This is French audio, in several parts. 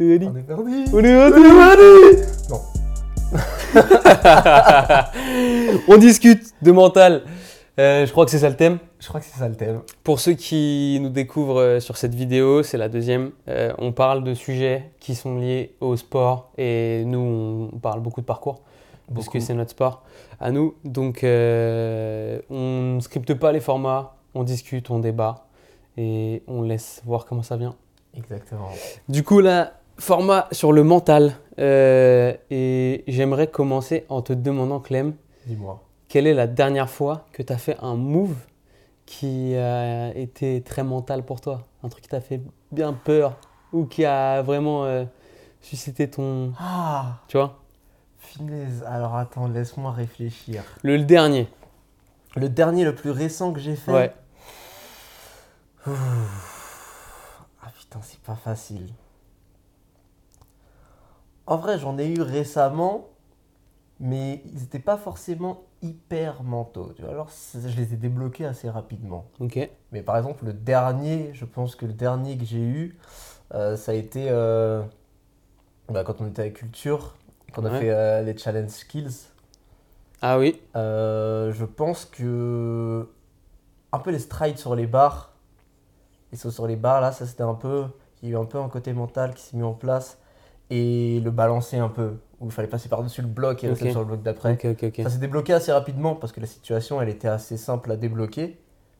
On est perdu. On est ready Non. On discute de mental. Euh, je crois que c'est ça le thème. Je crois que c'est ça le thème. Pour ceux qui nous découvrent euh, sur cette vidéo, c'est la deuxième. euh, on parle de sujets qui sont liés au sport et nous, on parle beaucoup de parcours parce que c'est notre sport à nous. Donc, euh, on ne scripte pas les formats, on discute, on débat et on laisse voir comment ça vient. Exactement. Du coup, là, format sur le mental. euh, et j'aimerais commencer en te demandant, Clem, Dis-moi. quelle est la dernière fois que tu as fait un move qui a été très mental pour toi? Un truc qui t'a fait bien peur ou qui a vraiment euh, suscité ton. Ah, Tu vois? Finesse. Alors attends, laisse-moi réfléchir. le, le dernier. Le dernier, le plus récent que j'ai fait? Ouais. Ah putain, c'est pas facile. En vrai, j'en ai eu récemment, mais ils n'étaient pas forcément hyper mentaux. Tu vois. Alors, je les ai débloqués assez rapidement. Ok. Mais par exemple, le dernier, je pense que le dernier que j'ai eu, euh, ça a été euh, bah, quand on était à Culture, qu'on a Ouais. fait euh, les challenge skills. Ah oui. Je pense que un peu les strides sur les barres, les sauts sur les barres là, ça c'était un peu, il y a eu un peu un côté mental qui s'est mis en place et le balancer un peu où il fallait passer par dessus le bloc et rester sur le bloc d'après. Ça s'est débloqué assez rapidement parce que la situation elle était assez simple à débloquer,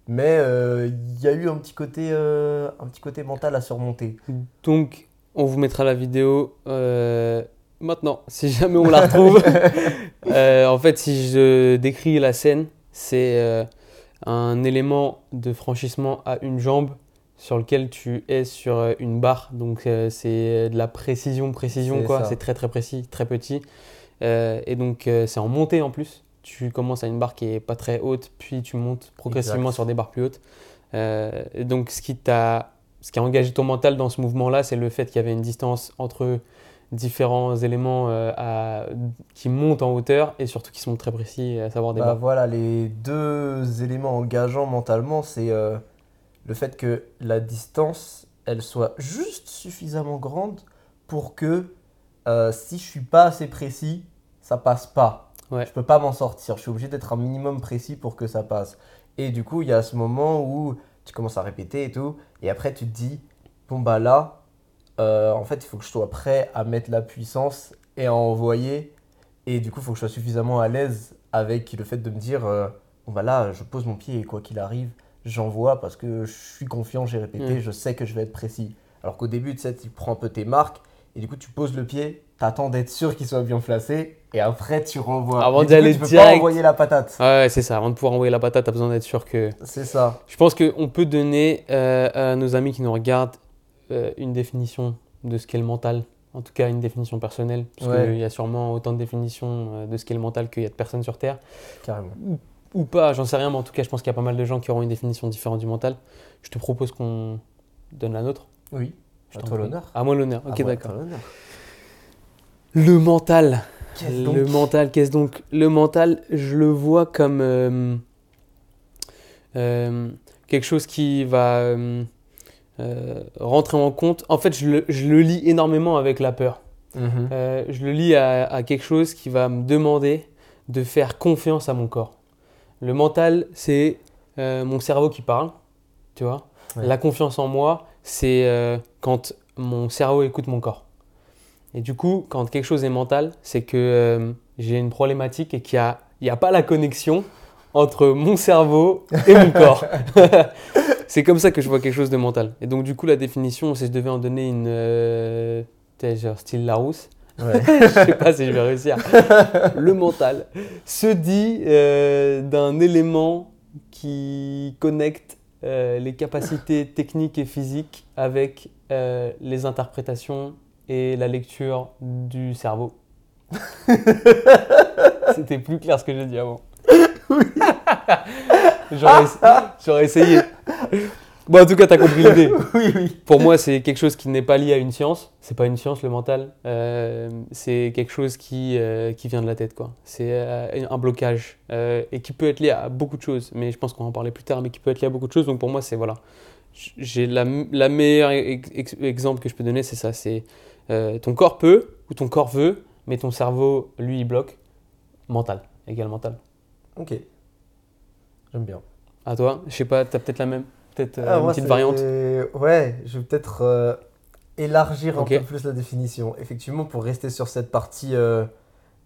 mais euh, il y a eu un petit côté, euh, un petit côté mental à surmonter. Donc, on vous mettra la vidéo euh, maintenant, si jamais on la retrouve. En fait, si je décris la scène, c'est un élément de franchissement à une jambe sur lequel tu es sur euh, une barre. Donc, euh, c'est de la précision, précision, quoi. C'est très, très précis, très petit. Euh, et donc, euh, c'est en montée en plus. Tu commences à une barre qui est pas très haute, puis tu montes progressivement Exact. sur des barres plus hautes. Et donc, ce qui t'a ce qui a engagé ton mental dans ce mouvement-là, c'est le fait qu'il y avait une distance entre différents éléments à- qui montent en hauteur et surtout qui sont très précis, à savoir des Bah barres. voilà, les deux éléments engageants mentalement, c'est le fait que la distance, elle soit juste suffisamment grande pour que euh, si je suis pas assez précis, ça passe pas. Ouais. Je peux pas m'en sortir. Je suis obligé d'être un minimum précis pour que ça passe. Et du coup, il y a ce moment où tu commences à répéter et tout, et après tu te dis, bon bah là, euh, en fait, il faut que je sois prêt à mettre la puissance et à envoyer. Et du coup, il faut que je sois suffisamment à l'aise avec le fait de me dire, euh, bon bah là, je pose mon pied et quoi qu'il arrive, j'envoie parce que je suis confiant, j'ai répété, Mm. je sais que je vais être précis. Alors qu'au début, tu sais, tu prends un peu tes marques et du coup, tu poses le pied, t'attends d'être sûr qu'il soit bien placé et après, tu renvoies. Avant Mais d'y du coup, aller tu peux direct. pas envoyer la patate. Ah ouais, c'est ça. Avant de pouvoir envoyer la patate, tu as besoin d'être sûr que. C'est ça. Je pense qu'on peut donner euh, à nos amis qui nous regardent euh, une définition de ce qu'est le mental. En tout cas, une définition personnelle. Parce Ouais. qu'il y a sûrement autant de définitions euh, de ce qu'est le mental qu'il y a de personnes sur Terre. Carrément. Ou pas, j'en sais rien, mais en tout cas, je pense qu'il y a pas mal de gens qui auront une définition différente du mental. Je te propose qu'on donne la nôtre. Oui. Je À toi l'honneur. À moi l'honneur. Ok, d'accord. Le mental. Le mental, qu'est-ce donc Le mental, je le vois comme euh, euh, quelque chose qui va euh, rentrer en compte. En fait, je le, je le lis énormément avec la peur. Mhm. Euh, je le lis à, à quelque chose qui va me demander de faire confiance à mon corps. Le mental, c'est euh, mon cerveau qui parle, tu vois. Ouais. La confiance en moi, c'est euh, quand mon cerveau écoute mon corps. Et du coup, quand quelque chose est mental, c'est que euh, j'ai une problématique et qu'il n'y a, y a pas la connexion entre mon cerveau et mon corps. c'est comme ça que je vois quelque chose de mental. Et donc, du coup, la définition, si je devais en donner une. T'es genre style Larousse, Ouais. je sais pas si je vais réussir. Le mental se dit euh, d'un élément qui connecte euh, les capacités techniques et physiques avec euh, les interprétations et la lecture du cerveau. C'était plus clair ce que j'ai dit avant. J'aurais j'aurais essayé. Bon, en tout cas, tu as compris l'idée. oui, oui. Pour moi, c'est quelque chose qui n'est pas lié à une science. C'est pas une science, le mental. Euh, c'est quelque chose qui, euh, qui vient de la tête, quoi. C'est euh, un blocage et qui peut être lié à beaucoup de choses. Mais je pense qu'on va en parler plus tard, mais qui peut être lié à beaucoup de choses. Donc pour moi, c'est voilà. j'ai la, la meilleure ex- ex- exemple que je peux donner, c'est ça. C'est ton corps peut ou ton corps veut, mais ton cerveau, lui, il bloque. Mental, égal mental. Ok. J'aime bien. À toi, je sais pas, t'as peut-être la même, peut-être euh, Ah, une petite variante. Ouais, je vais peut-être euh, élargir un peu plus la définition. Effectivement, pour rester sur cette partie euh,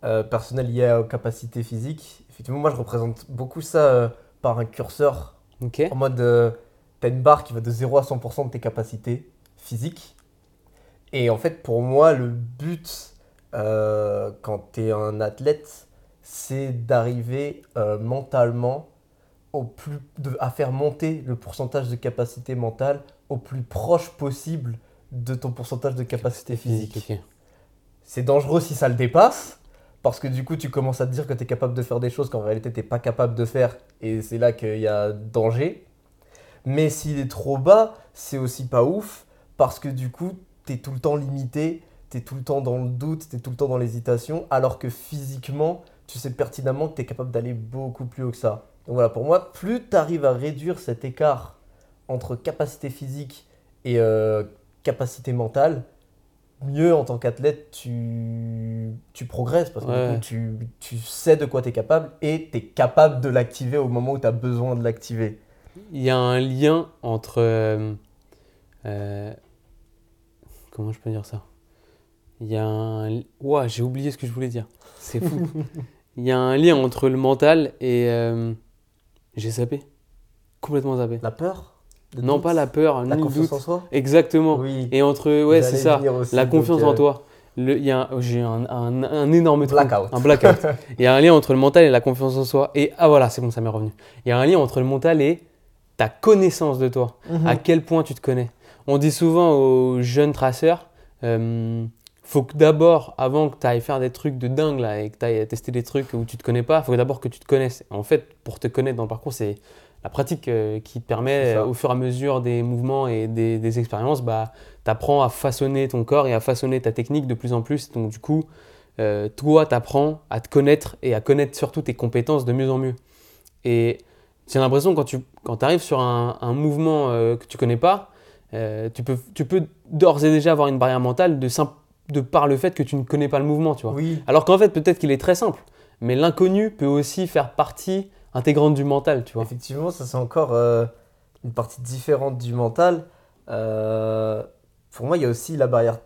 euh, personnelle liée aux capacités physiques, effectivement, moi, je représente beaucoup ça par un curseur en mode t'as une barre qui va de 0 à 100% de tes capacités physiques. Et en fait, pour moi, le but quand tu es un athlète, c'est d'arriver mentalement au plus, de- à faire monter le pourcentage de capacité mentale au plus proche possible de ton pourcentage de capacité physique. C'est dangereux si ça le dépasse, parce que du coup, tu commences à te dire que tu es capable de faire des choses qu'en réalité, tu pas capable de faire, et c'est là qu'il y a danger. Mais s'il est trop bas, c'est aussi pas ouf, parce que du coup, tu es tout le temps limité, tu es tout le temps dans le doute, tu es tout le temps dans l'hésitation, alors que physiquement, tu sais pertinemment que tu es capable d'aller beaucoup plus haut que ça. Donc voilà, pour moi, plus tu arrives à réduire cet écart entre capacité physique et euh, capacité mentale, mieux en tant qu'athlète tu, tu progresses parce que du Ouais. coup, tu, tu sais de quoi tu es capable et tu es capable de l'activer au moment où tu as besoin de l'activer. Il y a un lien entre. euh, euh, comment je peux dire ça? Il y a un. Ouah, j'ai oublié ce que je voulais dire. C'est fou. Il y a un lien entre le mental et. euh, j'ai zappé. Complètement zappé. La peur Non, doute pas la peur, La confiance doute. en soi Exactement. Oui. Et entre. Ouais, c'est ça. aussi, La confiance euh, en toi. Y a un- J'ai un, un- un énorme trou. Blackout. Un blackout. Il y a un lien entre le mental et la confiance en soi. Et ah voilà, c'est bon, ça m'est revenu. Il y a un lien entre le mental et ta connaissance de toi. Mhm. À quel point tu te connais. On dit souvent aux jeunes traceurs, euh, faut que d'abord, avant que tu ailles faire des trucs de dingue là, et que tu ailles tester des trucs où tu te connais pas, il faut d'abord que tu te connaisses. En fait, pour te connaître dans le parcours, c'est la pratique euh, qui te permet, euh, au fur et à mesure des mouvements et des, des expériences, bah, tu apprends à façonner ton corps et à façonner ta technique de plus en plus. Donc du coup, euh, toi, tu apprends à te connaître et à connaître surtout tes compétences de mieux en mieux. Et j'ai l'impression quand tu quand arrives sur un, un mouvement que tu connais pas, tu, peux, tu peux d'ores et déjà avoir une barrière mentale de, simple, de par le fait que tu ne connais pas le mouvement. Tu vois. Oui. Alors qu'en fait, peut-être qu'il est très simple, mais l'inconnu peut aussi faire partie intégrante du mental. Tu vois. Effectivement, ça c'est encore euh, une partie différente du mental. Euh, pour moi, il y a aussi la barrière.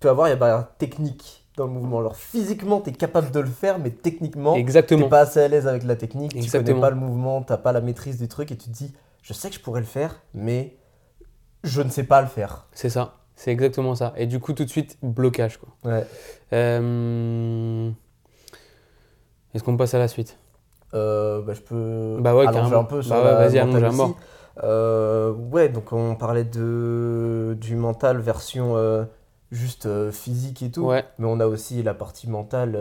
peut avoir il y a la barrière technique dans le mouvement. Alors physiquement, tu es capable de le faire, mais techniquement, tu Exactement. pas assez à l'aise avec la technique, tu Exactement. connais pas le mouvement, tu pas la maîtrise du truc et tu te dis, je sais que je pourrais le faire, mais je ne sais pas le faire. C'est ça. C'est exactement ça. Et du coup, tout de suite, blocage. Quoi. Ouais. Euh, Est-ce qu'on passe à la suite? Euh, bah, je peux Bah ouais, allonger carrément. un peu sur Bah ouais, la vas-y, allonge à mort. Euh, ouais, donc on parlait de, du mental version juste physique et tout. Ouais. Mais on a aussi la partie mentale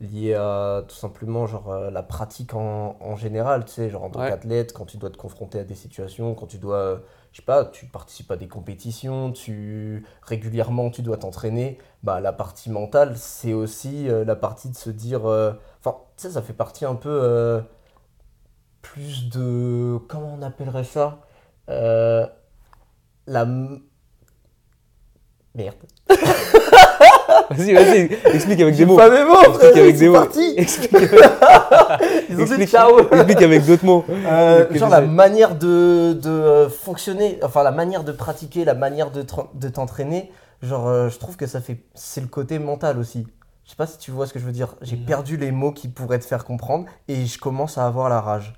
liée à tout simplement genre euh, la pratique en, en général, tu sais, genre en tant Ouais. qu'athlète, quand tu dois te confronter à des situations, quand tu dois, euh, je sais pas, tu participes à des compétitions, tu régulièrement tu dois t'entraîner, bah la partie mentale, c'est aussi euh, la partie de se dire, enfin, tu sais, ça fait partie un peu plus de, comment on appellerait ça La merde. Vas-y, vas-y, explique avec des mots. pas mes mots, Explique avec c'est des mots. parti. Explique, Ils ont dit explique- ciao. explique avec d'autres mots. Euh, genre la sais. manière de, de euh, fonctionner, enfin la manière de pratiquer, la manière de, tra- de t'entraîner, genre euh, je trouve que ça fait, c'est le côté mental aussi. Je sais pas si tu vois ce que je veux dire. J'ai perdu les mots qui pourraient te faire comprendre et je commence à avoir la rage.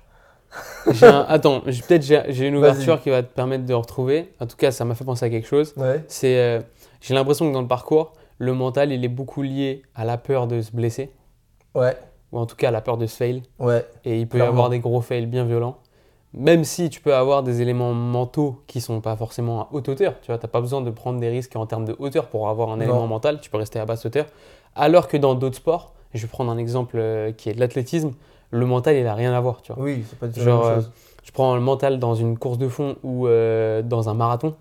Un- Attends, peut-être j'ai une ouverture qui va te permettre de retrouver. En tout cas, ça m'a fait penser à quelque chose. Ouais. C'est, euh, j'ai l'impression que dans le parcours, le mental, il est beaucoup lié à la peur de se blesser, Ouais. ou en tout cas à la peur de se fail. Ouais. Et il peut y avoir des gros fails bien violents. Même si tu peux avoir des éléments mentaux qui sont pas forcément à haute hauteur, tu vois, t'as pas besoin de prendre des risques en termes de hauteur pour avoir un Non. élément mental, tu peux rester à basse hauteur. Alors que dans d'autres sports, je vais prendre un exemple euh, qui est de l'athlétisme, le mental il a rien à voir, tu vois. Oui, c'est pas du tout la Genre, euh, chose. je prends le mental dans une course de fond ou euh, dans un marathon,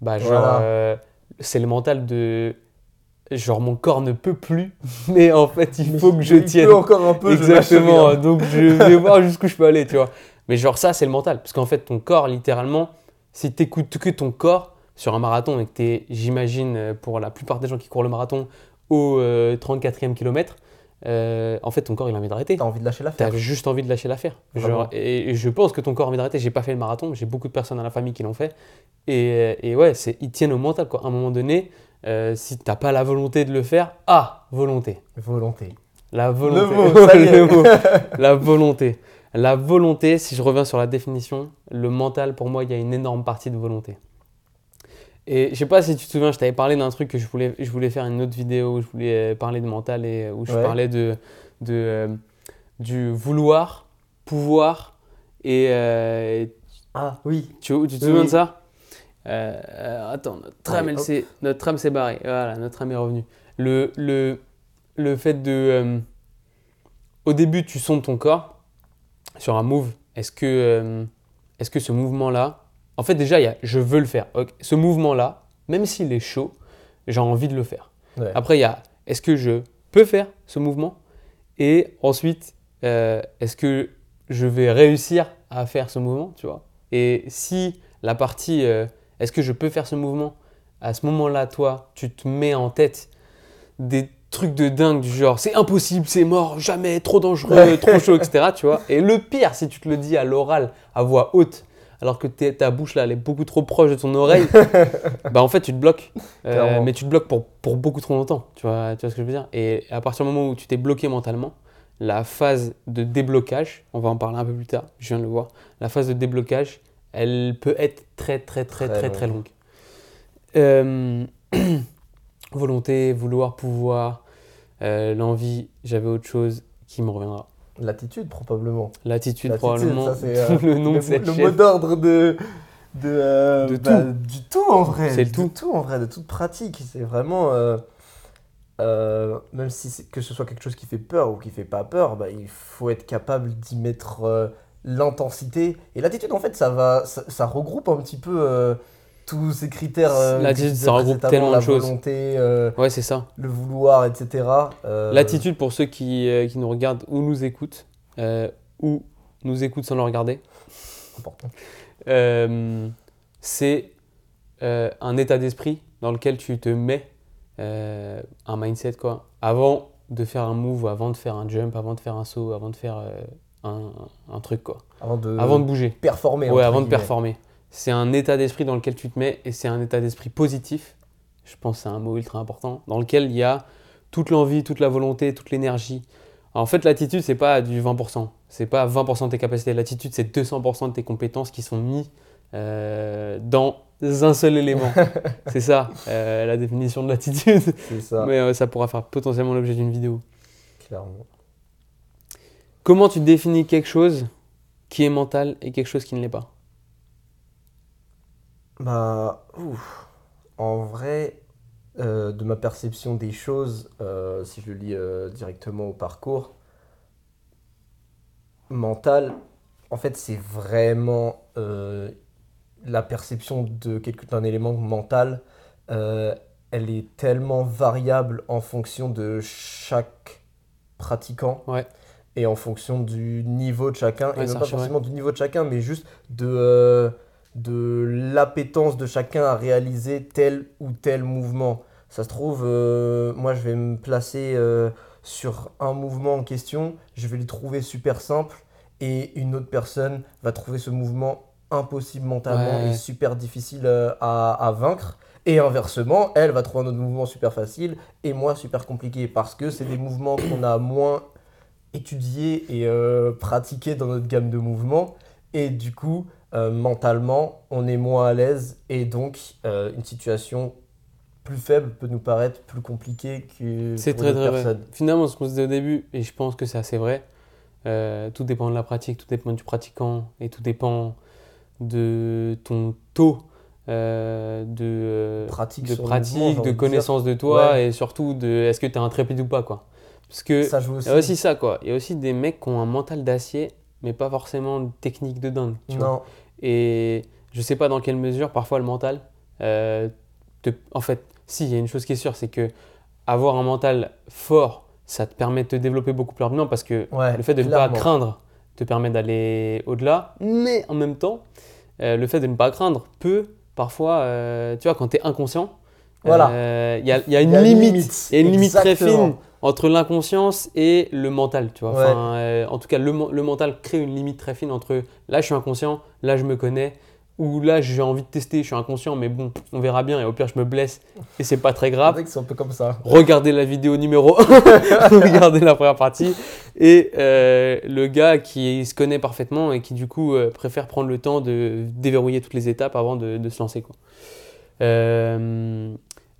bah genre Voilà. euh, c'est le mental de genre mon corps ne peut plus, mais en fait il faut que je tienne. encore un peu. Exactement, rien. donc je vais voir jusqu'où je peux aller, tu vois. Mais genre ça, c'est le mental. Parce qu'en fait, ton corps, littéralement, si tu écoutes que ton corps sur un marathon et que tu es, j'imagine, euh, pour la plupart des gens qui courent le marathon, au euh, 34e kilomètre, euh, en fait, ton corps, il a envie d'arrêter. T'as envie de lâcher Tu l'affaire. as juste envie de lâcher l'affaire. Et, et je pense que ton corps a envie d'arrêter. J'ai pas fait le marathon, j'ai beaucoup de personnes dans la famille qui l'ont fait. Et, et ouais, c'est, ils tiennent au mental. Quoi. À un moment donné, euh, si t'as pas la volonté de le faire, ah, volonté. Volonté. La volonté. mot, ça y est. Le mot. La volonté. La volonté, si je reviens sur la définition, le mental, pour moi, il y a une énorme partie de volonté. Et je sais pas si tu te souviens, je t'avais parlé d'un truc que je voulais, je voulais faire une autre vidéo où je voulais euh, parler de mental et euh, où je Ouais. parlais de, de, euh, du vouloir, pouvoir et. euh, Ah oui. tu, tu te Oui, souviens oui. de ça? Euh, euh, Attends, notre tram, Ouais, elle s'est- notre tram s'est barré. Voilà, notre tram est revenu. Le, le, le fait de. euh, au début, tu sondes ton corps sur un move. Est-ce que, euh, est-ce que ce mouvement-là. En fait, déjà, il y a je veux le faire. Ok, Ce mouvement-là, même s'il est chaud, j'ai envie de le faire. Ouais. Après, il y a est-ce que je peux faire ce mouvement? Et ensuite, est-ce que je vais réussir à faire ce mouvement tu vois? Et si la partie euh, est-ce que je peux faire ce mouvement? À ce moment-là, toi, tu te mets en tête des trucs de dingue du genre c'est impossible, c'est mort, jamais, trop dangereux, trop chaud, etc. Tu vois Et le pire, si tu te le dis à l'oral, à voix haute, alors que ta bouche là, elle est beaucoup trop proche de ton oreille, bah en fait, tu te bloques. Euh, mais tu te bloques pour, pour beaucoup trop longtemps. Tu vois, tu vois ce que je veux dire Et à partir du moment où tu t'es bloqué mentalement, la phase de déblocage, on va en parler un peu plus tard, je viens de le voir, la phase de déblocage, elle peut être très très très très Très longue. Euh, volonté, vouloir, pouvoir, euh, l'envie, j'avais autre chose qui me reviendra. L'attitude, probablement. L'attitude, probablement, ça, c'est, euh, le nom le, de cette le mot d'ordre de. De, euh, De bah, tout. Du tout en vrai. C'est le De tout. tout en vrai, de toute pratique. C'est vraiment. euh, même si que ce soit quelque chose qui fait peur ou qui fait pas peur, bah, il faut être capable d'y mettre euh, l'intensité. Et l'attitude, en fait, ça, va, ça, ça regroupe un petit peu euh, tous ces critères. euh, L'attitude, ça regroupe tellement de la choses. volonté, euh, Ouais, c'est ça. le vouloir, etc. L'attitude pour ceux qui, qui nous regardent ou nous écoutent, ou nous écoutent sans le regarder, important. c'est un état d'esprit dans lequel tu te mets, un mindset quoi, avant de faire un move, avant de faire un jump, avant de faire un saut, avant de faire un, un truc quoi, Avant de, avant de bouger. performer. Ouais, avant de guillemets. performer. C'est un état d'esprit dans lequel tu te mets et c'est un état d'esprit positif. Je pense que c'est un mot ultra important dans lequel il y a toute l'envie, toute la volonté, toute l'énergie. En fait, l'attitude, c'est pas du 20%. C'est pas 20% de tes capacités. L'attitude, c'est 200% de tes compétences qui sont mis euh, dans un seul élément. c'est ça, euh, la définition de l'attitude. Mais euh, ça pourra faire potentiellement l'objet d'une vidéo. clairement. Comment tu définis quelque chose qui est mental et quelque chose qui ne l'est pas? Bah, ouf. En vrai, euh, de ma perception des choses, euh, si je le lis euh, directement au parcours, mental, en fait, c'est vraiment la perception de quelque- d'un élément mental. elle est tellement variable en fonction de chaque pratiquant Ouais. Et en fonction du niveau de chacun, Ouais, et c'est pas vrai. forcément du niveau de chacun, mais juste de, euh, de l'appétence de chacun à réaliser tel ou tel mouvement. Ça se trouve, euh, moi je vais me placer euh, sur un mouvement en question, je vais le trouver super simple, et une autre personne va trouver ce mouvement impossible mentalement Ouais. et super difficile à, à vaincre. Et inversement, elle va trouver un autre mouvement super facile et moi super compliqué parce que c'est des mouvements qu'on a moins étudiés et euh, pratiqués dans notre gamme de mouvements. Et du coup, euh, mentalement, on est moins à l'aise et donc euh, une situation plus faible peut nous paraître plus compliquée que C'est très très vrai. Finalement, ce qu'on se disait au début, et je pense que c'est assez vrai, euh, tout dépend de la pratique, tout dépend du pratiquant, et tout dépend de ton taux euh, de, Pratique de, pratique, mouvement, de connaissance de toi, Ouais. et surtout de est-ce que tu es intrépide ou pas. quoi. Parce que Ça joue aussi. il y a aussi ça, quoi. Il y a aussi des mecs qui ont un mental d'acier, mais pas forcément une technique de dingue. Tu vois. Non, Et je sais pas dans quelle mesure, parfois le mental, euh, te- en fait, si, il y a une chose qui est sûre, c'est que avoir un mental fort, ça te permet de te développer beaucoup plus rapidement parce que ouais, le fait de ne pas craindre te permet d'aller au-delà, mais en même temps, euh, le fait de ne pas craindre peut parfois, euh, tu vois, quand tu es inconscient, Voilà. euh, il y, a, il y a une y a limite, limite, y a une limite très fine entre l'inconscience et le mental, tu vois. Ouais. Enfin, euh, en tout cas, le, men- le mental crée une limite très fine entre là, je suis inconscient, là, je me connais, ou là, j'ai envie de tester, je suis inconscient, mais bon, on verra bien, et au pire, je me blesse, et c'est pas très grave. vrai que c'est un peu comme ça. Regardez la vidéo numéro 1, regardez la première partie, et euh, le gars qui se connaît parfaitement et qui du coup euh, préfère prendre le temps de déverrouiller toutes les étapes avant de, de se lancer. Quoi. Euh,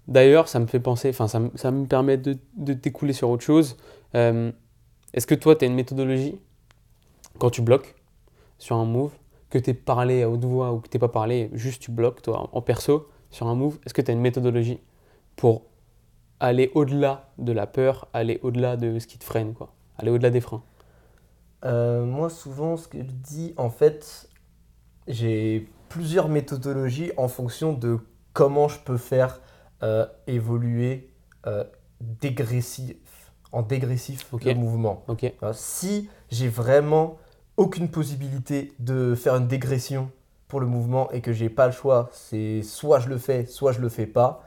D'ailleurs, ça me fait penser, enfin ça, me- permet de, de découler sur autre chose. Euh, Est-ce que toi, tu as une méthodologie quand tu bloques sur un move, que tu parlé à haute voix ou que tu pas parlé, juste tu bloques toi en perso sur un move Est-ce que tu as une méthodologie pour aller au-delà de la peur, aller au-delà de ce qui te freine, quoi. Aller au-delà des freins? Euh, moi, souvent, ce que je dis, en fait, j'ai plusieurs méthodologies en fonction de comment je peux faire euh, évoluer euh, dégressif, en dégressif Ok. le mouvement. Si j'ai vraiment aucune possibilité de faire une dégression pour le mouvement et que j'ai pas le choix, c'est soit je le fais, soit je le fais pas.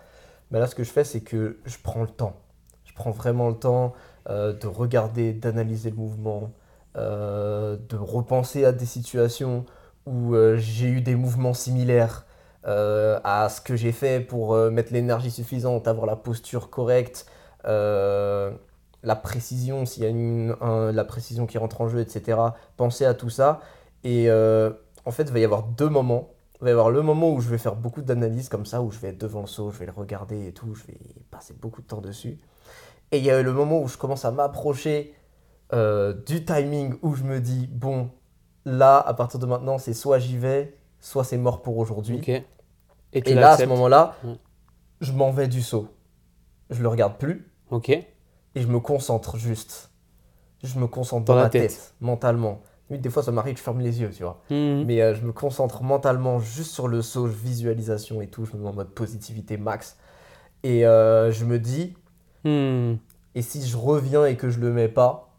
Mais là, ce que je fais, c'est que je prends le temps. Je prends vraiment le temps euh, de regarder, d'analyser le mouvement, euh, de repenser à des situations où euh, j'ai eu des mouvements similaires euh, à ce que j'ai fait pour euh, mettre l'énergie suffisante, avoir la posture correcte, euh, la précision, s'il y a une, un- la précision qui rentre en jeu, etc. Penser à tout ça. Et en fait, il va y avoir deux moments. Il va y avoir le moment où je vais faire beaucoup d'analyses comme ça, où je vais être devant le saut, je vais le regarder et tout, je vais passer beaucoup de temps dessus. Et il y a le moment où je commence à m'approcher du timing où je me dis, bon, là, à partir de maintenant, c'est soit j'y vais, soit c'est mort pour aujourd'hui. Et tu Et là, à ce moment-là, Ouais. je m'en vais du saut. Je le regarde plus Ok. et je me concentre juste. Je me concentre Dans dans, la ma tête. tête. mentalement. Des fois, ça m'arrive, je ferme les yeux, tu vois. Mhm. Mais euh, je me concentre mentalement juste sur le saut, visualisation et tout. Je me mets en mode positivité max. Et euh, je me dis, Hmm. et si je reviens et que je le mets pas,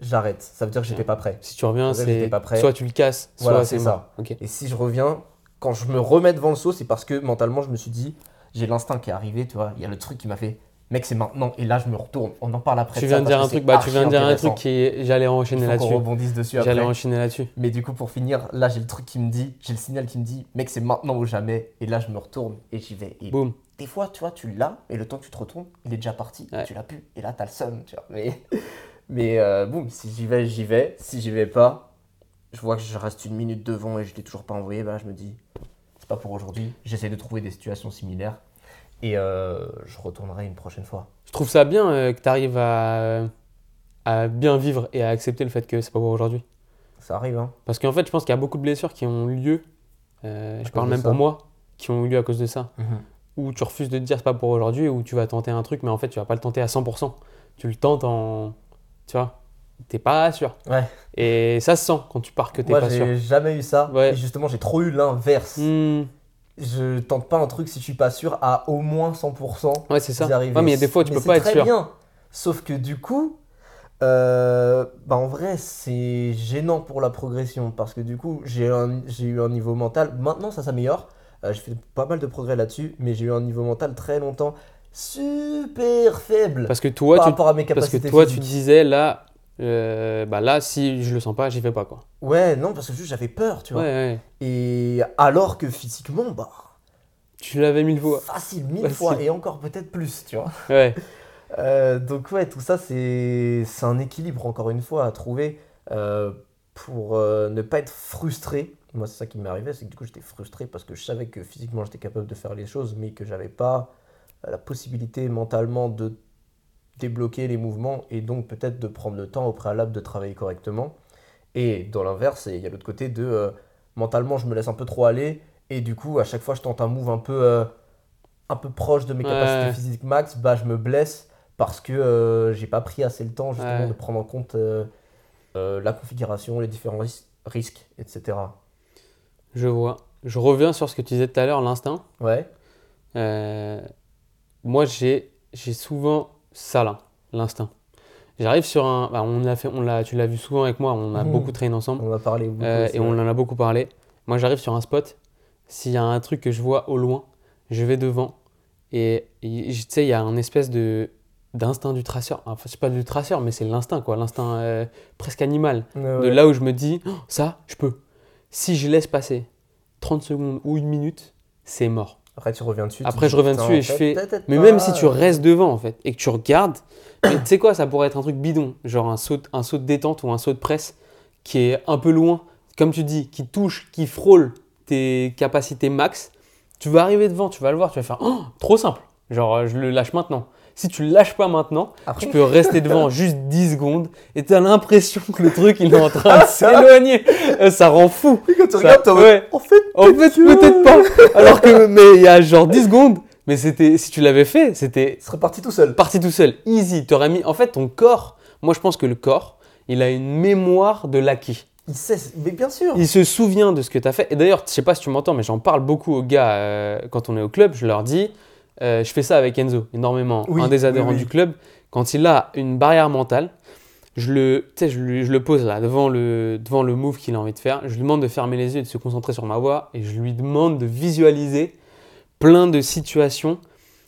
j'arrête. Ça veut dire que j'étais pas prêt. Si tu reviens, C'est soit tu le casses, soit Voilà, c'est. Ok. Et si je reviens, quand je me remets devant le saut, c'est parce que mentalement, je me suis dit, j'ai l'instinct qui est arrivé, tu vois. Il y a le truc qui m'a fait, mec, c'est maintenant. Et là, je me retourne. On en parle après. Tu ça viens de dire un truc, bah tu viens de dire un truc qui j'allais enchaîner là-dessus. rebondisse dessus J'allais enchaîner là-dessus. Mais du coup, pour finir, là, j'ai le truc qui me dit, j'ai le signal qui me dit, mec, c'est maintenant ou jamais. Et là, je me retourne et j'y vais. Et Boum. des fois, tu vois, tu l'as, et le temps que tu te retournes, il est déjà parti. Ouais. Tu l'as plus. Et là, t'as le seum, tu vois. Mais, mais euh, boum, si j'y vais, j'y vais. Si j'y vais pas, je vois que je reste une minute devant et je l'ai toujours pas envoyé. Bah, je me dis, c'est pas pour aujourd'hui. J'essaie de trouver des situations similaires. Et euh, je retournerai une prochaine fois. Je trouve ça bien euh, que tu arrives à... à bien vivre et à accepter le fait que c'est pas pour aujourd'hui. Ça arrive, hein. Parce qu'en fait, je pense qu'il y a beaucoup de blessures qui ont lieu, euh, je parle même ça. pour moi, qui ont eu lieu à cause de ça. Où tu refuses de te dire c'est pas pour aujourd'hui, ou tu vas tenter un truc, mais en fait, tu vas pas le tenter à 100%. Tu le tentes en. Tu vois, t'es pas sûr. Ouais. Et ça se sent quand tu pars que t'es Moi, pas sûr. j'ai jamais eu ça. Ouais. Et justement, j'ai trop eu l'inverse. Hmm, Je tente pas un truc si je suis pas sûr à au moins 100%. Ouais, c'est ça. Ouais, mais il y a des fois où tu Mais peux pas c'est être très sûr. bien. Sauf que du coup, euh, bah en vrai, c'est gênant pour la progression parce que du coup, j'ai eu un niveau mental. Maintenant, ça s'améliore. Euh, j'ai fait pas mal de progrès là-dessus, mais j'ai eu un niveau mental très longtemps super faible Parce que toi, par tu, rapport à mes parce capacités que toi tu disais là, euh, bah là, si je le sens pas, j'y vais pas quoi. Ouais, non, parce que juste j'avais peur, tu vois. ouais. Et alors que physiquement, bah, Tu l'avais mille fois. facile, mille Facile. fois et encore peut-être plus, tu vois. Ouais. Euh, donc ouais, tout ça, c'est un équilibre, encore une fois, à trouver euh, pour ne pas être frustré. Moi, c'est ça qui m'est arrivé, c'est que du coup, j'étais frustré parce que je savais que physiquement, j'étais capable de faire les choses, mais que j'avais pas la possibilité mentalement de débloquer les mouvements et donc peut-être de prendre le temps au préalable de travailler correctement. Et dans l'inverse, il y a l'autre côté de euh, mentalement, je me laisse un peu trop aller et du coup, à chaque fois, je tente un move un peu, euh, un peu proche de mes Ouais. capacités physiques max, bah, je me blesse parce que euh, j'ai pas pris assez le temps justement Ouais. de prendre en compte euh, euh, la configuration, les différents ris- risques, etc. Je vois. Je reviens sur ce que tu disais tout à l'heure, l'instinct. Ouais, Euh, moi, j'ai j'ai souvent ça là, l'instinct. J'arrive sur un. bah, on l'a fait, on l'a, tu l'as vu souvent avec moi, on a Mhm. beaucoup traîné ensemble on a parlé beaucoup. euh, et on en a beaucoup parlé. Moi, j'arrive sur un spot. S'il y a un truc que je vois au loin, je vais devant. Et tu sais, il y a un espèce de d'instinct du traceur. Enfin, c'est pas du traceur, mais c'est l'instinct, quoi. L'instinct euh, presque animal. Ouais, De là où je me dis, Oh, ça, je peux. Si je laisse passer 30 secondes ou une minute, c'est mort. Après, tu reviens dessus. Après, je reviens dessus et je fais- Mais même si tu restes devant, en fait, et que tu regardes, tu sais quoi, ça pourrait être un truc bidon, genre un saut, un saut de détente ou un saut de presse qui est un peu loin, comme tu dis, qui touche, qui frôle tes capacités max. Tu vas arriver devant, tu vas le voir, tu vas faire Oh, trop simple. Genre, je le lâche maintenant. Si tu lâches pas maintenant, Après, tu peux rester devant juste 10 secondes et tu as l'impression que le truc il est en train de s'éloigner. Euh, Ça rend fou. quand tu Ça- regardes, ouais. En fait, En fait, peut-être pas. Alors que, mais il y a genre 10 secondes. Mais c'était, si tu l'avais fait, c'était il serait parti tout seul. parti tout seul. Easy. T'aurais mis, en fait, ton corps, moi je pense que le corps, il a une mémoire de l'acquis. Il sait, mais bien sûr. Il se souvient de ce que tu as fait. Et d'ailleurs, je sais pas si tu m'entends, mais j'en parle beaucoup aux gars euh, quand on est au club. Je leur dis, euh, je fais ça avec Enzo énormément. Oui, un des adhérents oui, oui. du club, quand il a une barrière mentale, je le, je, lui- je le pose là devant le, devant le move qu'il a envie de faire. Je lui demande de fermer les yeux et de se concentrer sur ma voix. Et je lui demande de visualiser plein de situations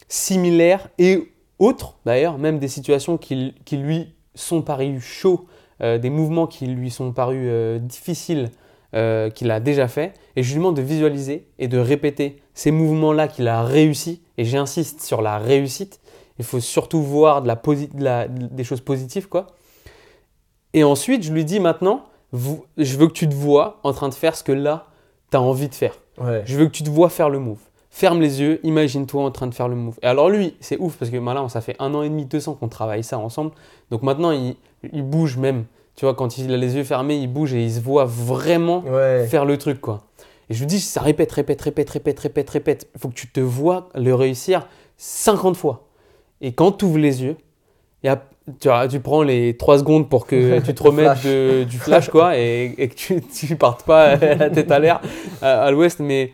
similaires et autres d'ailleurs, même des situations qui, qui lui sont parues chauds, euh, des mouvements qui lui sont parus euh, difficiles euh, qu'il a déjà fait. Et je lui demande de visualiser et de répéter ces mouvements-là qu'il a réussi. Et j'insiste sur la réussite. Il faut surtout voir de la posi- de la- des choses positives, quoi. Et ensuite, je lui dis maintenant, vous- je veux que tu te vois en train de faire ce que là, tu as envie de faire. Ouais. Je veux que tu te vois faire le move. Ferme les yeux, imagine-toi en train de faire le move. Et alors lui, c'est ouf parce que maintenant, ça fait un an et demi, deux ans qu'on travaille ça ensemble. Donc maintenant, il, il bouge même. Tu vois, quand il a les yeux fermés, il bouge et il se voit vraiment Ouais. faire le truc, quoi. Et je lui dis, ça répète, répète, répète, répète, répète, répète. Il faut que tu te vois le réussir 50 fois. Et quand tu ouvres les yeux, y a- tu, vois, tu prends les 3 secondes pour que tu te remettes de- du flash, quoi, et, et que tu, tu partes pas la tête à l'air à, à l'ouest, mais,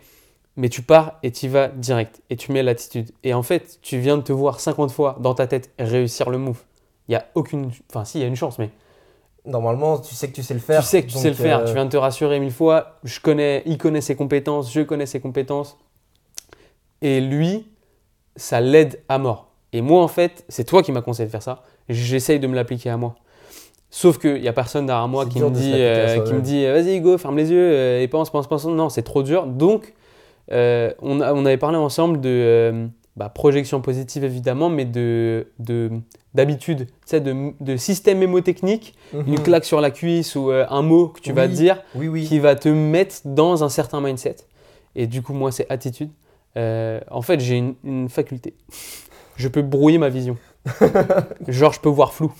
mais tu pars et tu vas direct. Et tu mets l'attitude. Et en fait, tu viens de te voir 50 fois dans ta tête réussir le move. Il y a aucune. Enfin, si, il y a une chance, mais Normalement, tu sais que tu sais le faire. tu sais que tu sais le faire, euh, tu viens de te rassurer mille fois. Je connais, il connaît ses compétences, je connais ses compétences. Et lui, ça l'aide à mort. Et moi, en fait, c'est toi qui m'as conseillé de faire ça. J'essaye de me l'appliquer à moi. Sauf qu'il n'y a personne derrière moi C'est qui me, dit, euh, qui me dit vas-y, go, ferme les yeux euh, et pense, pense, pense. Non, c'est trop dur. Donc, euh, on, a- on avait parlé ensemble de euh, bah, projection positive, évidemment, mais de de- d'habitude, tu sais, de, de système mémotechnique mhm. une claque sur la cuisse ou euh, un mot que tu vas dire Oui, oui. qui va te mettre dans un certain mindset. Et du coup, moi, c'est attitude. Euh, en fait, j'ai une, une faculté. Je peux brouiller ma vision. Genre, je peux voir flou.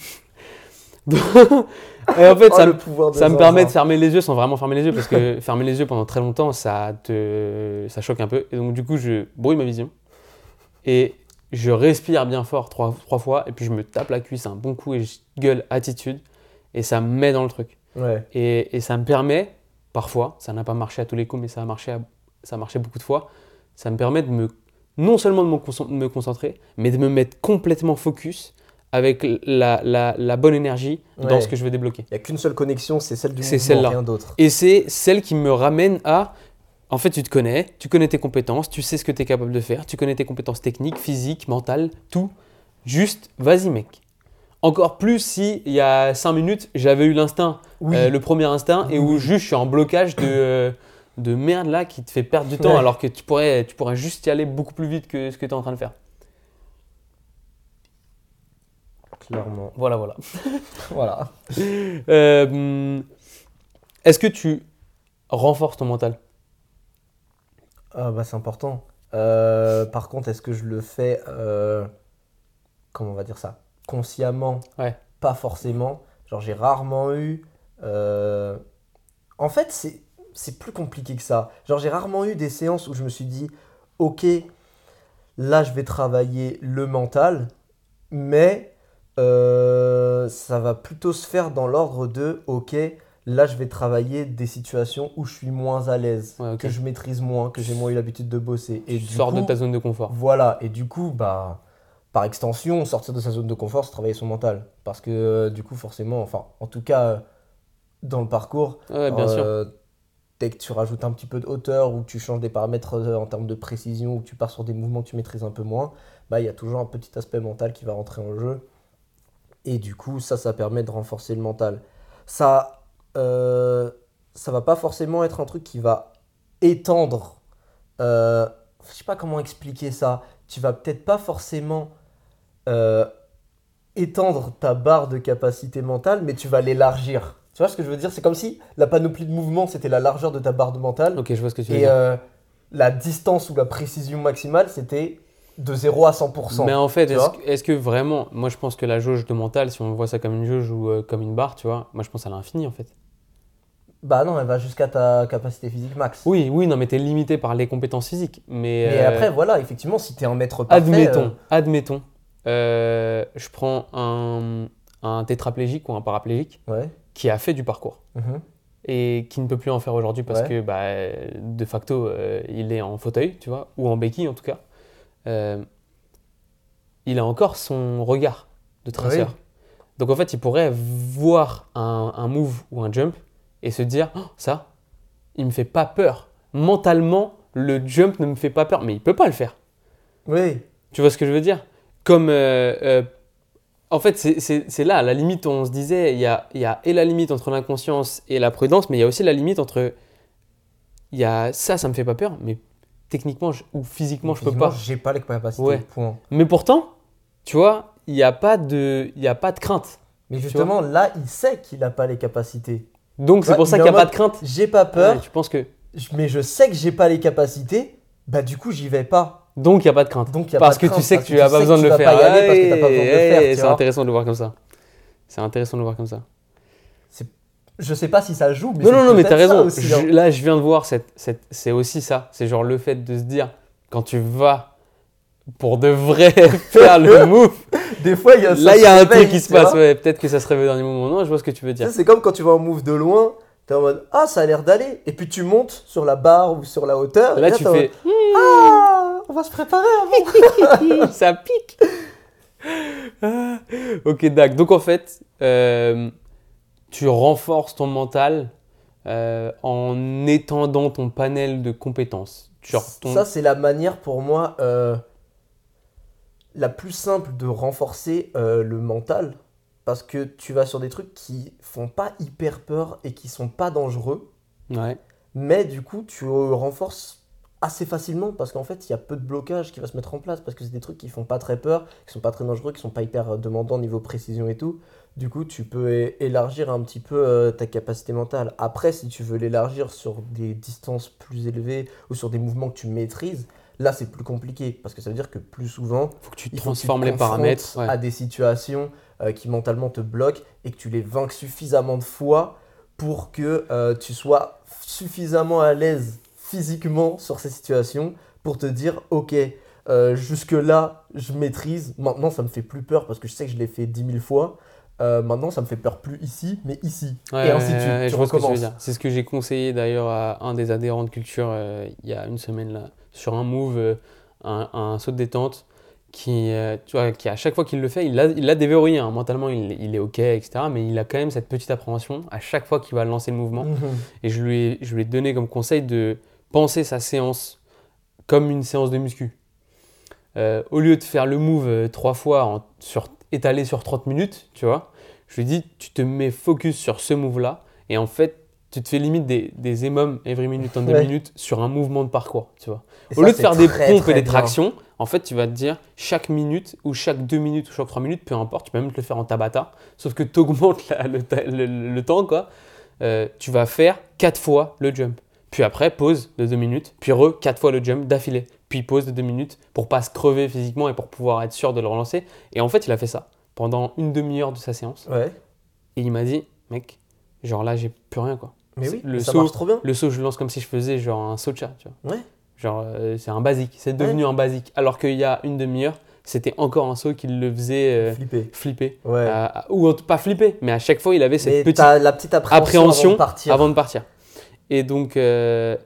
Et en fait, Oh, ça, de ça me permet de fermer les yeux sans vraiment fermer les yeux parce que fermer les yeux pendant très longtemps, ça te, ça choque un peu. Et donc, du coup, je brouille ma vision et je respire bien fort trois, trois fois et puis je me tape la cuisse un bon coup et je gueule attitude et ça me met dans le truc. Ouais. Et, et ça me permet, parfois, ça n'a pas marché à tous les coups, mais ça a marché, à- ça a marché beaucoup de fois, ça me permet de me, non seulement de me, concentrer, mais de me mettre complètement focus avec la, la- la bonne énergie dans ce que je veux débloquer. Il n'y a qu'une seule connexion, c'est celle du mouvement, rien d'autre. Et c'est celle qui me ramène à, en fait, tu te connais, tu connais tes compétences, tu sais ce que tu es capable de faire, tu connais tes compétences techniques, physiques, mentales, tout. Juste, vas-y mec. Encore plus si il y a 5 minutes, j'avais eu l'instinct Oui. euh, le premier instinct et où juste je suis en blocage de, euh, de merde là qui te fait perdre du temps Ouais. alors que tu pourrais, tu pourrais juste y aller beaucoup plus vite que ce que tu es en train de faire. Clairement. Voilà, voilà. Voilà. Euh, Est-ce que tu renforces ton mental? Ah bah c'est important. Euh, par contre, est-ce que je le fais, euh, comment on va dire ça, consciemment? Ouais. Pas forcément. Genre j'ai rarement eu... euh, En fait, c'est c'est plus compliqué que ça. Genre j'ai rarement eu des séances où je me suis dit, ok, là je vais travailler le mental, mais ça va plutôt se faire dans l'ordre de, ok, là je vais travailler des situations où je suis moins à l'aise, Ouais, que je maîtrise moins, que j'ai moins eu l'habitude de bosser. Et Tu du sors de coup, ta zone de confort. voilà, et du coup, bah, par extension, sortir de sa zone de confort, c'est travailler son mental. Parce que euh, du coup, forcément, enfin, en tout cas, euh, dans le parcours, Ouais, bien sûr. euh, dès que tu rajoutes un petit peu de hauteur ou que tu changes des paramètres en termes de précision ou que tu pars sur des mouvements que tu maîtrises un peu moins, bah, il y a toujours un petit aspect mental qui va rentrer en jeu. Et du coup, ça, ça permet de renforcer le mental. Ça, euh, ça va pas forcément être un truc qui va étendre. Euh, je sais pas comment expliquer ça. Tu vas peut-être pas forcément euh, étendre ta barre de capacité mentale, mais tu vas l'élargir. Tu vois ce que je veux dire? C'est comme si la panoplie de mouvements, c'était la largeur de ta barre de mentale. Ok, je vois ce que tu veux Et dire. euh, la distance ou la précision maximale, c'était de 0 à 100%. Mais en fait, que, est-ce que vraiment, moi je pense que la jauge de mental, si on voit ça comme une jauge ou euh, comme une barre, tu vois, moi je pense à l'infini en fait. Bah non, elle va jusqu'à ta capacité physique max. Oui, oui, non, mais t'es limité par les compétences physiques. Mais, Mais euh, après, voilà, effectivement, si t'es un maître parfait... admettons, euh, admettons, euh, je prends un, un tétraplégique ou un paraplégique Ouais. qui a fait du parcours mhm. et qui ne peut plus en faire aujourd'hui parce Ouais. que bah, de facto il est en fauteuil, tu vois, ou en béquille en tout cas. Il a encore son regard de traceur. Oui. Donc en fait, il pourrait voir un, un move ou un jump et se dire Oh, ça, il me fait pas peur. Mentalement, le jump ne me fait pas peur, mais il peut pas le faire. Oui. Tu vois ce que je veux dire? Comme. euh, euh, en fait, c'est- là, la limite, on se disait, il y a, il y a et la limite entre l'inconscience et la prudence, mais il y a aussi la limite entre. Il y a ça, ça me fait pas peur, mais techniquement je- ou physiquement, je peux Physiquement, pas. J'ai pas les capacités, Ouais. point. Mais pourtant, tu vois, il n'y a, pas de- il y a pas de crainte. Mais justement, là, il sait qu'il a pas les capacités. Donc c'est Ouais, pour ça qu'il n'y a pas de crainte. J'ai pas peur, Ouais, tu penses que. mais je sais que j'ai pas les capacités, bah du coup, j'y vais pas. Donc il n'y a pas de crainte. Donc, y a Parce pas que de tu crainte, sais que tu n'as pas besoin de le faire. que tu C'est intéressant de le voir comme ça. C'est intéressant de le voir comme ça. Je sais pas si ça joue, mais Non, non, non, mais t'as raison. aussi, Je- hein. là, je viens de voir, cette, cette- c'est aussi ça. C'est genre le fait de se dire, quand tu vas pour de vrai faire le move, Des fois, il y a ça là, il y a un truc qui se passe. Ouais, Peut-être que ça se réveille dans les moments. Non, je vois ce que tu veux dire. c'est comme quand tu vois un move de loin, t'es en mode Ah, ça a l'air d'aller. Et puis tu montes sur la barre ou sur la hauteur. et Là, là, tu fais, mode, Ah, on va se préparer avant. ça pique. Ah, ok, Dac. Donc en fait, euh, tu renforces ton mental euh, en étendant ton panel de compétences. Genre ton... Ça, c'est la manière pour moi euh, la plus simple de renforcer euh, le mental. Parce que tu vas sur des trucs qui font pas hyper peur et qui sont pas dangereux. Ouais. Mais du coup, tu renforces assez facilement parce qu'en fait, il y a peu de blocage qui va se mettre en place parce que c'est des trucs qui font pas très peur, qui sont pas très dangereux, qui sont pas hyper euh, demandants niveau précision et tout. Du coup, tu peux élargir un petit peu euh, ta capacité mentale. Après, si tu veux l'élargir sur des distances plus élevées ou sur des mouvements que tu maîtrises, là, c'est plus compliqué parce que ça veut dire que plus souvent, Faut que tu il faut que tu te transformes les paramètres. ouais. à des situations euh, qui mentalement te bloquent et que tu les vainques suffisamment de fois pour que euh, tu sois suffisamment à l'aise physiquement sur ces situations pour te dire ok euh, jusque là je maîtrise maintenant ça me fait plus peur parce que je sais que je l'ai fait 10 000 fois Euh, maintenant ça me fait peur plus ici mais ici Ouais, et ainsi de suite ouais, tu recommences. C'est ce que j'ai conseillé d'ailleurs à un des adhérents de culture euh, il y a une semaine là, sur un move, euh, un, un saut de détente qui, euh, tu vois, qui à chaque fois qu'il le fait, il l'a il l'a déverrouillé. hein. Mentalement, il, il est OK, etc. Mais il a quand même cette petite appréhension à chaque fois qu'il va lancer le mouvement. Mhm. Et je lui, ai, je lui ai donné comme conseil de penser sa séance comme une séance de muscu. Euh, au lieu de faire le move trois fois en- sur, étalé sur 30 minutes, tu vois, je lui ai dit, tu te mets focus sur ce move-là. Et en fait, tu te fais limite des, des émums every minute en deux Ouais. minutes sur un mouvement de parcours, tu vois. Et Au ça, lieu de faire des pompes et des bien. tractions, en fait, tu vas te dire chaque minute ou chaque deux minutes ou chaque trois minutes, peu importe, tu peux même te le faire en tabata, sauf que tu augmentes le, le- le temps, quoi. Euh, tu vas faire quatre fois le jump. Puis après, pause de deux minutes, puis re, quatre fois le jump d'affilée. Puis pause de deux minutes pour pas se crever physiquement et pour pouvoir être sûr de le relancer. Et en fait, il a fait ça pendant une demi-heure de sa séance. ouais Et il m'a dit, mec, genre là, j'ai plus rien, quoi. Mais oui Le ça saut- marche trop bien Le saut, je le lance comme si je faisais genre un saut de chat, tu vois. Ouais. Genre, euh, c'est un basique. C'est devenu un basique. Alors qu'il y a une demi-heure, c'était encore un saut qui le faisait euh, flipper flipper. ouais Euh, ou pas flipper, mais à chaque fois, il avait cette mais petite t'as la petite appréhension, appréhension avant de partir avant de partir. Et donc, euh,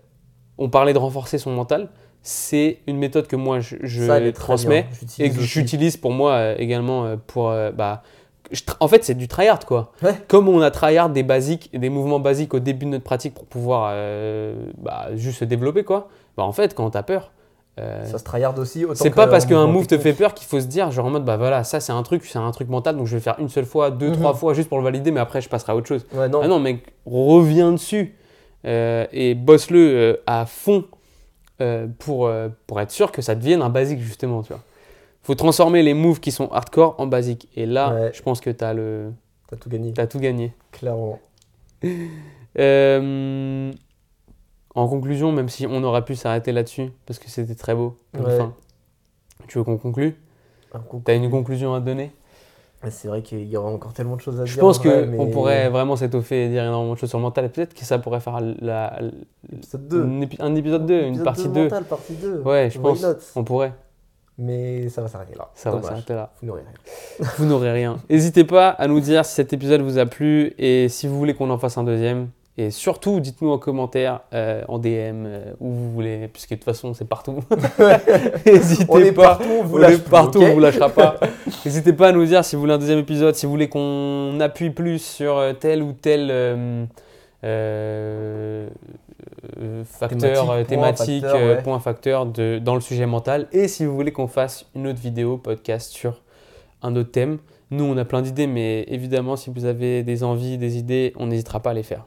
on parlait de renforcer son mental. C'est une méthode que moi, je, je Ça, transmets et que j'utilise pour moi également pour bah, je en fait, c'est du tryhard quoi. Ouais. Comme on a tryhard des basiques, des mouvements basiques au début de notre pratique pour pouvoir euh, bah, juste se développer quoi. Bah, en fait, quand t'as peur, euh, Ça se tryhard aussi c'est pas parce qu'un move te fait peur qu'il faut se dire genre en mode bah voilà ça c'est un truc c'est un truc mental donc je vais le faire une seule fois deux Mhm. trois fois juste pour le valider mais après je passerai à autre chose Ouais, non. ah non mec reviens dessus euh, et bosse-le euh, à fond pour, pour être sûr que ça devienne un basique justement tu vois faut transformer les moves qui sont hardcore en basique et là Ouais. je pense que t'as le T'as tout gagné, t'as tout gagné clairement. Euh, en conclusion même si on aurait pu s'arrêter là-dessus parce que c'était très beau Ouais. fin. tu veux qu'on conclue? T'as une conclusion à donner? C'est vrai qu'il y aura encore tellement de choses à Je dire. pense en vrai, qu'on mais- pourrait vraiment s'étoffer et dire énormément de choses sur le mental et peut-être que ça pourrait faire la, Épisode 2. un épi- un épisode 2, une Épisode partie 2 2. mental, partie 2. Ouais, je Why pense. not? On pourrait. Mais ça va s'arrêter là. Ça va s'arrêter là. Vous n'aurez rien. Vous n'aurez rien. N'hésitez pas à nous dire si cet épisode vous a plu et si vous voulez qu'on en fasse un deuxième. Et surtout, dites-nous en commentaire, euh, en DM, euh, où vous voulez, puisque de toute façon, c'est partout. N'hésitez est pas. partout, on vous On lâche est plus, partout, on vous lâchera pas. N'hésitez pas à nous dire si vous voulez un deuxième épisode, si vous voulez qu'on appuie plus sur euh, tel ou tel euh, facteur, Thématique, euh, point, thématique, facteur, euh, ouais. point facteur de, dans le sujet mental. Et si vous voulez qu'on fasse une autre vidéo, podcast sur un autre thème. Nous, on a plein d'idées, mais évidemment, si vous avez des envies, des idées, on n'hésitera pas à les faire.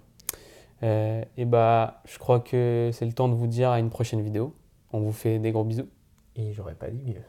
Euh, et bah, je crois que c'est le temps de vous dire à une prochaine vidéo. On vous fait des gros bisous. Et j'aurais pas dit mieux.